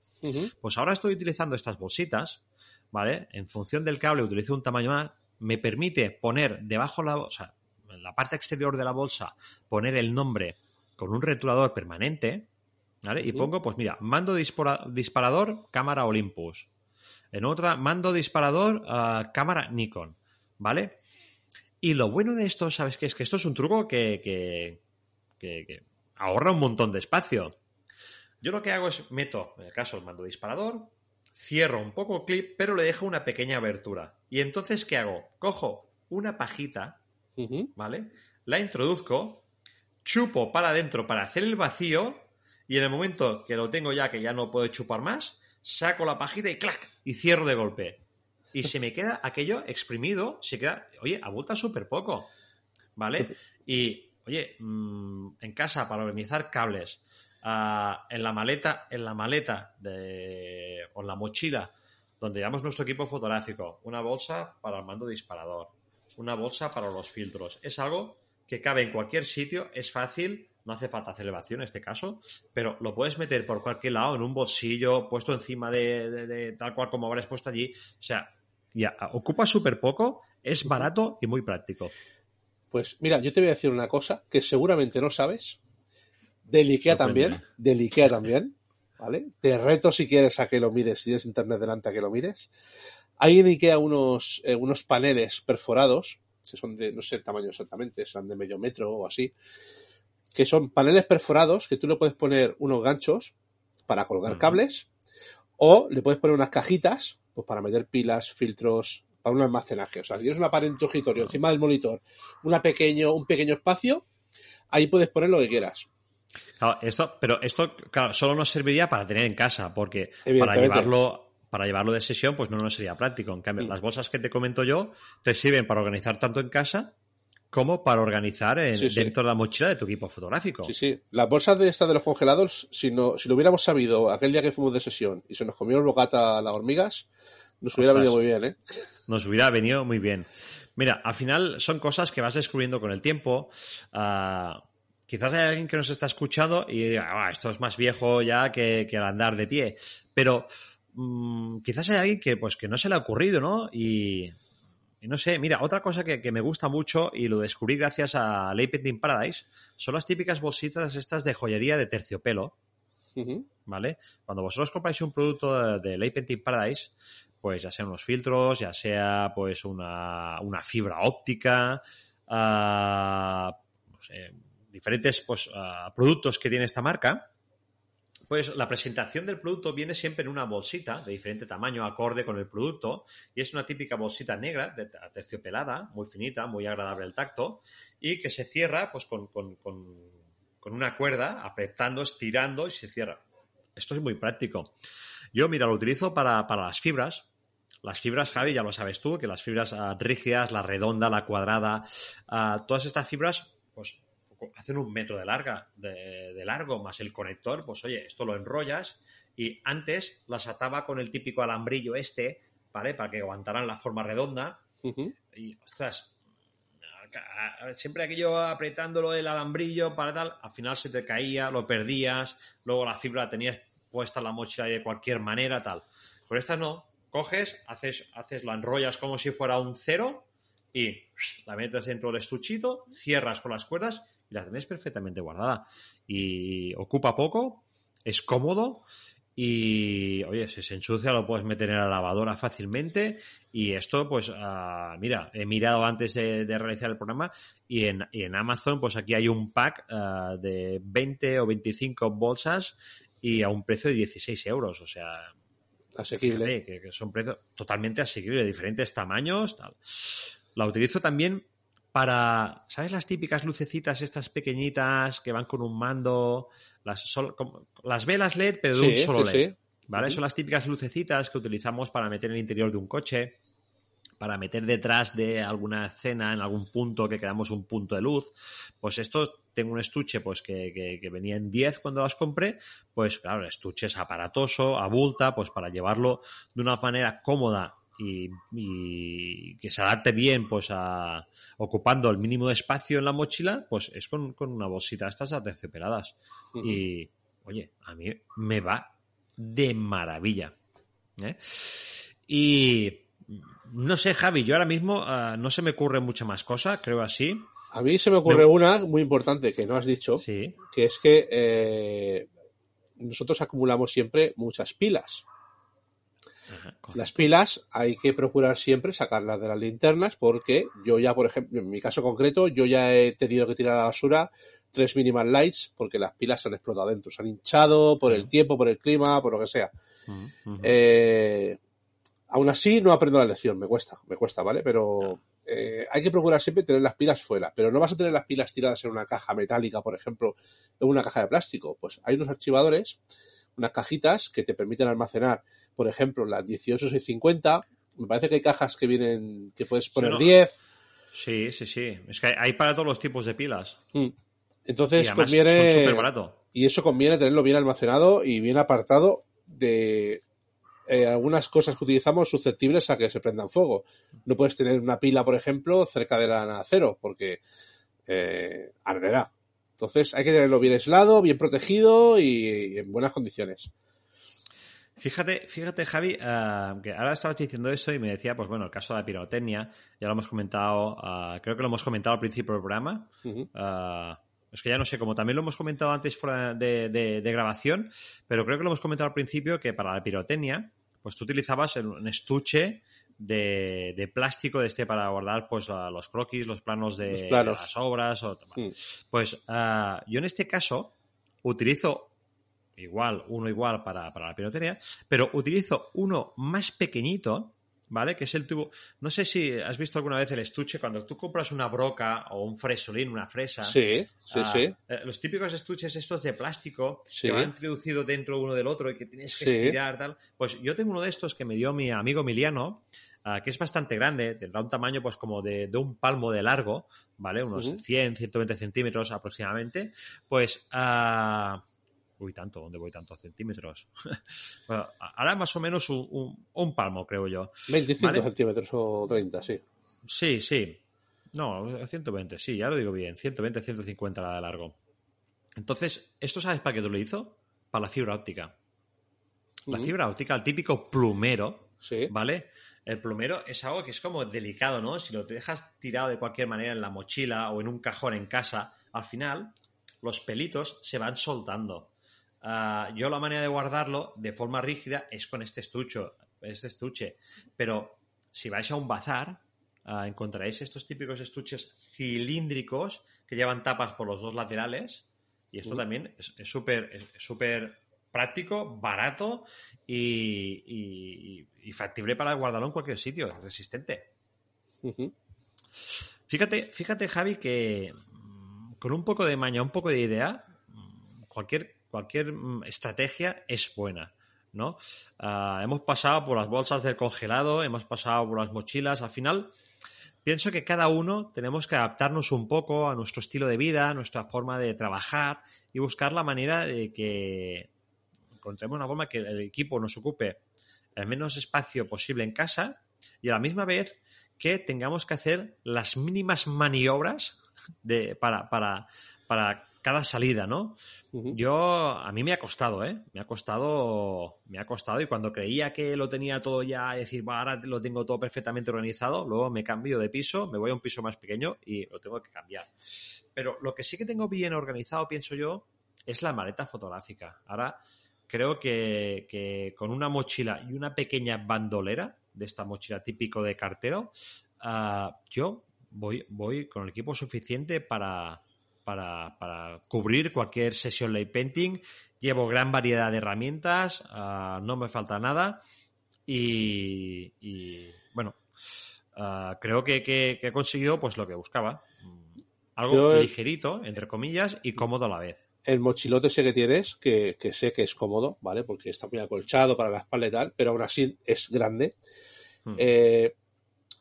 Pues ahora estoy utilizando estas bolsitas, ¿vale? En función del cable utilizo un tamaño más, me permite poner debajo la, o sea, en la parte exterior de la bolsa, poner el nombre con un retulador permanente, ¿vale? Y pongo, pues mira, mando disparador cámara Olympus. En otra, mando disparador cámara Nikon, ¿vale? Y lo bueno de esto, ¿sabes qué? Es que esto es un truco que, que, que, ahorra un montón de espacio. Yo lo que hago es meto, en el caso, el mando disparador, cierro un poco el clip, pero le dejo una pequeña abertura. Y entonces, ¿qué hago? Cojo una pajita, ¿vale? La introduzco, chupo para adentro para hacer el vacío y en el momento que lo tengo ya, que ya no puedo chupar más, saco la pajita y ¡clac! y cierro de golpe. Y se me queda aquello exprimido, se queda, oye, abulta súper poco, ¿vale? Y, oye, mm, en casa para organizar cables, ah, en la maleta, en la maleta de, o en la mochila donde llevamos nuestro equipo fotográfico, una bolsa para el mando disparador, una bolsa para los filtros. Es algo que cabe en cualquier sitio, es fácil, no hace falta celebración en este caso, pero lo puedes meter por cualquier lado, en un bolsillo, puesto encima de, tal cual como habrás puesto allí. O sea, ya, ocupa súper poco, es barato y muy práctico. Pues mira, yo te voy a decir una cosa que seguramente no sabes. Del IKEA también, del IKEA también, ¿vale? Te reto si quieres a que lo mires, si tienes internet delante a que lo mires. Hay en IKEA unos, eh, unos paneles perforados que son de, no sé el tamaño exactamente, son de medio metro o así, que son paneles perforados que tú le puedes poner unos ganchos para colgar cables o le puedes poner unas cajitas pues para meter pilas, filtros, para un almacenaje. O sea, si tienes una pared en tu escritorio, encima del monitor, una pequeño, un pequeño espacio, ahí puedes poner lo que quieras. Claro, esto, pero esto, claro, solo nos serviría para tener en casa, porque para llevarlo para llevarlo de sesión, pues no nos sería práctico. En cambio, las bolsas que te comento yo te sirven para organizar tanto en casa como para organizar dentro de la mochila de tu equipo fotográfico. Sí, sí. Las bolsas de estas de los congelados, si, no, si lo hubiéramos sabido aquel día que fuimos de sesión y se nos comió el bocata las hormigas, nos hubiera venido muy bien, ¿eh? Nos hubiera venido muy bien. Mira, al final son cosas que vas descubriendo con el tiempo. Ah, quizás hay alguien que nos está escuchando y diga, ah, esto es más viejo ya que, que andar de pie. Pero Mm, quizás hay alguien que, pues, que no se le ha ocurrido, ¿no? Y, y no sé, mira, otra cosa que, que, me gusta mucho y lo descubrí gracias a Lay Painting Paradise son las típicas bolsitas estas de joyería de terciopelo. Uh -huh. ¿Vale? Cuando vosotros compráis un producto de, de Lay Painting Paradise, pues ya sean unos filtros, ya sea pues una, una fibra óptica, uh, no sé, diferentes pues, uh, productos que tiene esta marca, pues la presentación del producto viene siempre en una bolsita de diferente tamaño, acorde con el producto, y es una típica bolsita negra, de terciopelada, muy finita, muy agradable el tacto, y que se cierra pues con, con, con, una cuerda, apretando, estirando y se cierra. Esto es muy práctico. Yo, mira, lo utilizo para, para las fibras, las fibras, Javi, ya lo sabes tú, que las fibras uh, rígidas, la redonda, la cuadrada, uh, todas estas fibras, pues hacen un metro de, larga, de, de, largo más el conector, pues oye, esto lo enrollas y antes las ataba con el típico alambrillo este, ¿vale? Para que aguantaran la forma redonda. Uh -huh. Y, ostras, siempre aquello apretándolo el alambrillo para tal, al final se te caía, lo perdías, luego la fibra la tenías puesta en la mochila de cualquier manera, tal. Con estas no, coges, haces, haces, la enrollas como si fuera un cero y la metes dentro del estuchito, cierras con las cuerdas y la tenés perfectamente guardada. Y ocupa poco, es cómodo y, oye, si se ensucia lo puedes meter en la lavadora fácilmente y esto, pues, uh, mira, he mirado antes de, de, realizar el programa y en, y en Amazon, pues aquí hay un pack uh, de 20 o 25 bolsas y a un precio de 16 euros, o sea, asequible. Fíjate, que, que, son precios totalmente asequibles, diferentes tamaños, tal. La utilizo también para, ¿sabes las típicas lucecitas estas pequeñitas que van con un mando? Las, sol, las velas LED, pero de sí, un solo sí, LED. Sí. ¿Vale? Uh -huh. Son las típicas lucecitas que utilizamos para meter en el interior de un coche, para meter detrás de alguna escena, en algún punto que queramos un punto de luz. Pues esto tengo un estuche pues que, que, que, venía en 10 cuando las compré, pues claro, el estuche es aparatoso, abulta, pues para llevarlo de una manera cómoda y, y, que se adapte bien pues a ocupando el mínimo de espacio en la mochila, pues es con, con una bolsita estas aterciopeladas. Uh -huh. Y oye, a mí me va de maravilla. ¿eh? Y no sé, Javi, yo ahora mismo uh, no se me ocurre mucha más cosa, creo así. A mí se me ocurre me... una muy importante que no has dicho, sí. que es que eh, nosotros acumulamos siempre muchas pilas. Ajá, las pilas hay que procurar siempre sacarlas de las linternas porque yo ya, por ejemplo, en mi caso concreto, yo ya he tenido que tirar a la basura tres minimal lights porque las pilas se han explotado dentro, se han hinchado por uh -huh. el tiempo, por el clima, por lo que sea. Uh -huh. eh, aún así no aprendo la lección, me cuesta, me cuesta, ¿vale? Pero eh, hay que procurar siempre tener las pilas fuera, pero no vas a tener las pilas tiradas en una caja metálica, por ejemplo, en una caja de plástico. Pues hay unos archivadores, unas cajitas que te permiten almacenar, por ejemplo, las 18650. Me parece que hay cajas que vienen, que puedes poner sí, no. 10. Sí, sí, sí. Es que hay para todos los tipos de pilas. Mm. Entonces y conviene. Son barato. Y eso conviene tenerlo bien almacenado y bien apartado de eh, algunas cosas que utilizamos susceptibles a que se prendan fuego. No puedes tener una pila, por ejemplo, cerca de la acero, porque eh, arderá. Entonces hay que tenerlo bien aislado, bien protegido y, y en buenas condiciones. Fíjate, fíjate, Javi, uh, que ahora estabas diciendo eso y me decía, pues bueno, el caso de la pirotecnia, ya lo hemos comentado, uh, creo que lo hemos comentado al principio del programa. Uh -huh. Es que ya no sé, como también lo hemos comentado antes fuera de, de, de, grabación, pero creo que lo hemos comentado al principio que para la pirotecnia, pues tú utilizabas un estuche de, de plástico de este para guardar pues los croquis, los planos de los planos. las obras. O, sí. Pues uh, yo en este caso utilizo igual, uno igual para, para la pirotecnia, pero utilizo uno más pequeñito ¿vale? Que es el tubo. No sé si has visto alguna vez el estuche cuando tú compras una broca o un fresolín, una fresa. Sí, sí, uh, sí. Eh, los típicos estuches estos de plástico sí. que van introducido dentro uno del otro y que tienes que sí. estirar, tal. Pues yo tengo uno de estos que me dio mi amigo Emiliano. Uh, que es bastante grande, tendrá un tamaño pues como de, de un palmo de largo, ¿vale? Unos uh -huh. 100, 120 centímetros aproximadamente. Pues uh, Uy, tanto, ¿dónde voy tantos centímetros? bueno, ahora más o menos un, un, un palmo, creo yo. 25 ¿vale? centímetros o 30, sí. Sí, sí. No, 120, sí, ya lo digo bien. 120, 150 la de largo. Entonces, ¿esto sabes para qué te lo hizo? Para la fibra óptica. La uh -huh. fibra óptica, el típico plumero, Sí. ¿vale? El plumero es algo que es como delicado, ¿no? Si lo te dejas tirado de cualquier manera en la mochila o en un cajón en casa, al final los pelitos se van soltando. Ah, yo la manera de guardarlo de forma rígida es con este estucho, este estuche. Pero si vais a un bazar, ah, encontraréis estos típicos estuches cilíndricos que llevan tapas por los dos laterales. Y esto también es súper es- es súper práctico, barato y, y- y factible para guardarlo en cualquier sitio, es resistente. Fíjate, fíjate, Javi, que mm, con un poco de maña, un poco de idea, mm, cualquier, cualquier mm, estrategia es buena. ¿no? Ah, hemos pasado por las bolsas del congelado, hemos pasado por las mochilas. Al final, pienso que cada uno tenemos que adaptarnos un poco a nuestro estilo de vida, a nuestra forma de trabajar y buscar la manera de que encontremos una forma que el equipo nos ocupe el menos espacio posible en casa y a la misma vez que tengamos que hacer las mínimas maniobras de, para, para, para cada salida, ¿no? Yo, a mí me ha costado, ¿eh? Me ha costado, me ha costado y cuando creía que lo tenía todo ya, decir, "Va, ahora lo tengo todo perfectamente organizado, luego me cambio de piso, me voy a un piso más pequeño y lo tengo que cambiar. Pero lo que sí que tengo bien organizado, pienso yo, es la maleta fotográfica. Ahora creo que, que con una mochila y una pequeña bandolera, de esta mochila típico de cartero, ah, yo voy, voy con el equipo suficiente para, para, para cubrir cualquier sesión lay painting. Llevo gran variedad de herramientas, ah, no me falta nada y, y, bueno, ah, creo que, que- que he conseguido pues lo que buscaba. Mm, Algo Yo- ligerito, entre comillas, y cómodo a la vez. El mochilote ese que tienes, que, que sé que es cómodo, ¿vale? Porque está muy acolchado para la espalda y tal, pero aún así es grande. Mm. Eh,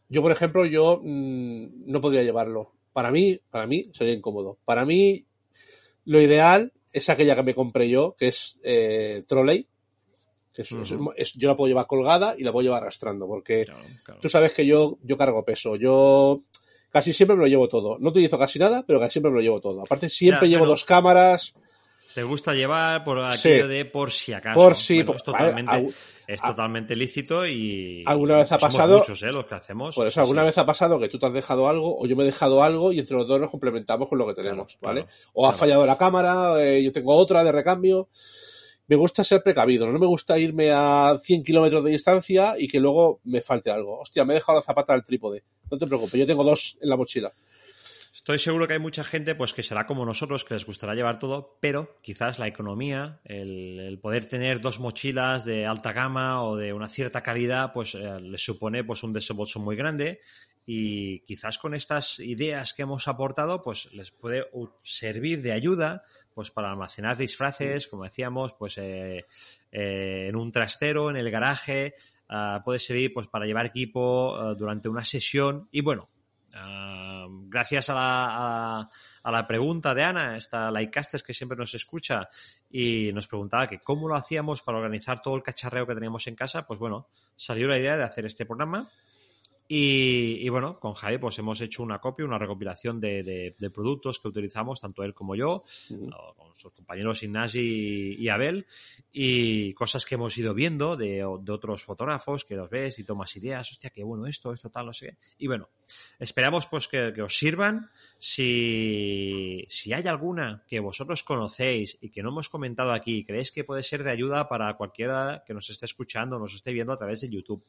yo, por ejemplo, yo mm, no podría llevarlo. Para mí, para mí sería incómodo. Para mí, lo ideal es aquella que me compré yo, que es eh, trolley. Que es- es- Ujú. es- yo la puedo llevar colgada y la puedo llevar arrastrando, porque Claro, claro. tú sabes que yo, yo cargo peso. Yo casi siempre me lo llevo todo. No utilizo casi nada, pero casi siempre me lo llevo todo. Aparte, siempre Ya, llevo dos cámaras. Te gusta llevar por Sí. aquello de por si acaso. Por si- Bueno, por- es totalmente, es a- totalmente lícito y ¿Alguna vez ha somos pasado- muchos, ¿eh? Los que hacemos. Por eso, alguna sí. vez ha pasado que tú te has dejado algo o yo me he dejado algo y entre los dos nos complementamos con lo que tenemos, Claro, ¿vale? claro, o ha claro. fallado la cámara, eh, yo tengo otra de recambio. Me gusta ser precavido, no me gusta irme a 100 kilómetros de distancia y que luego me falte algo. Hostia, me he dejado la zapata del trípode. No te preocupes, yo tengo dos en la mochila. Estoy seguro que hay mucha gente pues que será como nosotros, que les gustará llevar todo, pero quizás la economía, el, el poder tener dos mochilas de alta gama o de una cierta calidad, pues eh, les supone pues un desembolso muy grande y quizás con estas ideas que hemos aportado, pues les puede servir de ayuda pues para almacenar disfraces, como decíamos, pues eh, eh, en un trastero, en el garaje, ah, puede servir pues para llevar equipo ah, durante una sesión. Y bueno, Ah, gracias a la, a, a la pregunta de Ana, esta Lightcasters que siempre nos escucha y nos preguntaba que cómo lo hacíamos para organizar todo el cacharreo que teníamos en casa, pues bueno, salió la idea de hacer este programa y, y bueno, con Javi pues hemos hecho una copia, una recopilación de, de- de productos que utilizamos, tanto él como yo, o con sus compañeros Ignasi y Abel, y cosas que hemos ido viendo de, de otros fotógrafos que los ves y tomas ideas, hostia, qué bueno esto, esto tal, no sé qué. Y bueno, esperamos pues que, que os sirvan. Si, si hay alguna que vosotros conocéis y que no hemos comentado aquí y creéis que puede ser de ayuda para cualquiera que nos esté escuchando, nos esté viendo a través de YouTube,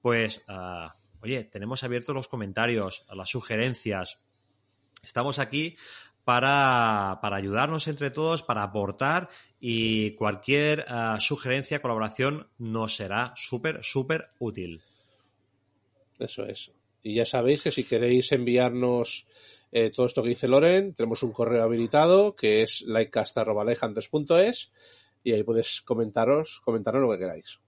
pues, ah, oye, tenemos abiertos los comentarios, las sugerencias. Estamos aquí para, para ayudarnos entre todos, para aportar y cualquier ah, sugerencia, colaboración nos será súper, súper útil. Eso es. Y ya sabéis que si queréis enviarnos eh, todo esto que dice Loren, tenemos un correo habilitado que es likecast.lighthunters.es y ahí podéis comentaros, comentaros lo que queráis.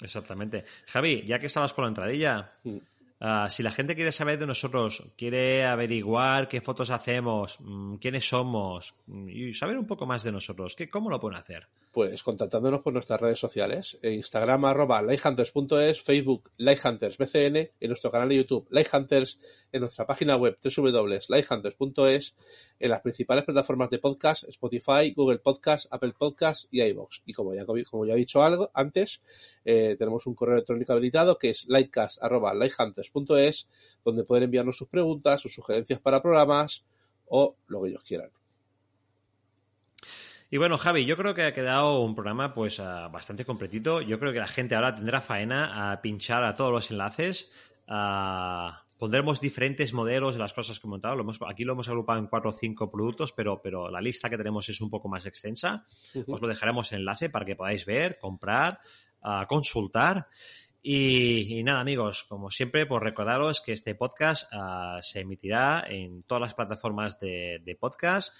Exactamente. Javi, ya que estabas con la entradilla, Mm. ah, si la gente quiere saber de nosotros, quiere averiguar qué fotos hacemos, mm, quiénes somos mm, y saber un poco más de nosotros, ¿qué, ¿cómo lo pueden hacer? Pues contactándonos por nuestras redes sociales, en Instagram arroba lighthunters.es, Facebook lighthuntersbcn, en nuestro canal de YouTube lighthunters, en nuestra página web www.lighthunters.es en las principales plataformas de podcast, Spotify, Google Podcast, Apple Podcast y iVoox. Y como ya, como ya he dicho algo antes, eh, tenemos un correo electrónico habilitado que es lightcast.lighthunters.es, donde pueden enviarnos sus preguntas, sus sugerencias para programas o lo que ellos quieran. Y bueno, Javi, yo creo que ha quedado un programa pues ah, bastante completito. Yo creo que la gente ahora tendrá faena a pinchar a todos los enlaces. pondremos diferentes modelos de las cosas que he montado. aquí lo hemos agrupado en cuatro o cinco productos, pero, pero la lista que tenemos es un poco más extensa. Os lo dejaremos en enlace para que podáis ver, comprar, uh, consultar. Y, nada, amigos, como siempre, pues recordaros que este podcast ah, se emitirá en todas las plataformas de, podcast.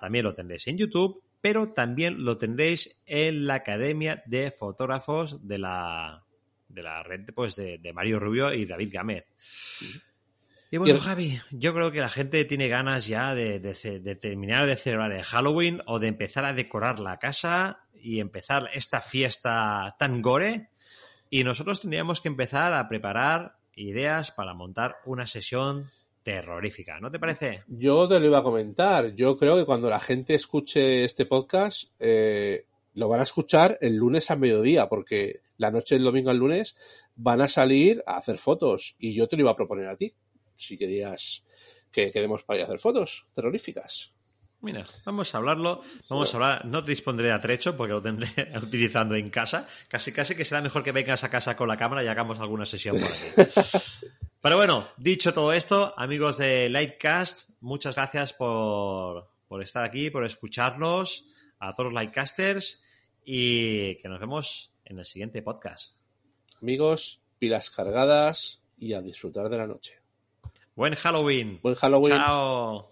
también lo tendréis en YouTube pero también lo tendréis en la Academia de Fotógrafos de la, de la red pues, de, Mario Rubio y David Gámez. Y bueno, Javi, yo creo que la gente tiene ganas ya de, terminar de celebrar el Halloween o de empezar a decorar la casa y empezar esta fiesta tan gore. Y nosotros tendríamos que empezar a preparar ideas para montar una sesión terrorífica, ¿no te parece? Yo te lo iba a comentar. Yo creo que cuando la gente escuche este podcast, eh, lo van a escuchar el lunes a mediodía, porque la noche del domingo al lunes van a salir a hacer fotos. Y yo te lo iba a proponer a ti, si querías que queremos para ir a hacer fotos terroríficas. Mira, vamos a hablarlo. Vamos a hablar. No te dispondré de atrecho porque lo tendré utilizando en casa. Casi, casi que será mejor que vengas a casa con la cámara y hagamos alguna sesión por aquí. Pero bueno, dicho todo esto, amigos de Lightcast, muchas gracias por, estar aquí, por escucharnos, a todos los Lightcasters y que nos vemos en el siguiente podcast. Amigos, pilas cargadas y a disfrutar de la noche. Buen Halloween. Buen Halloween. Chao.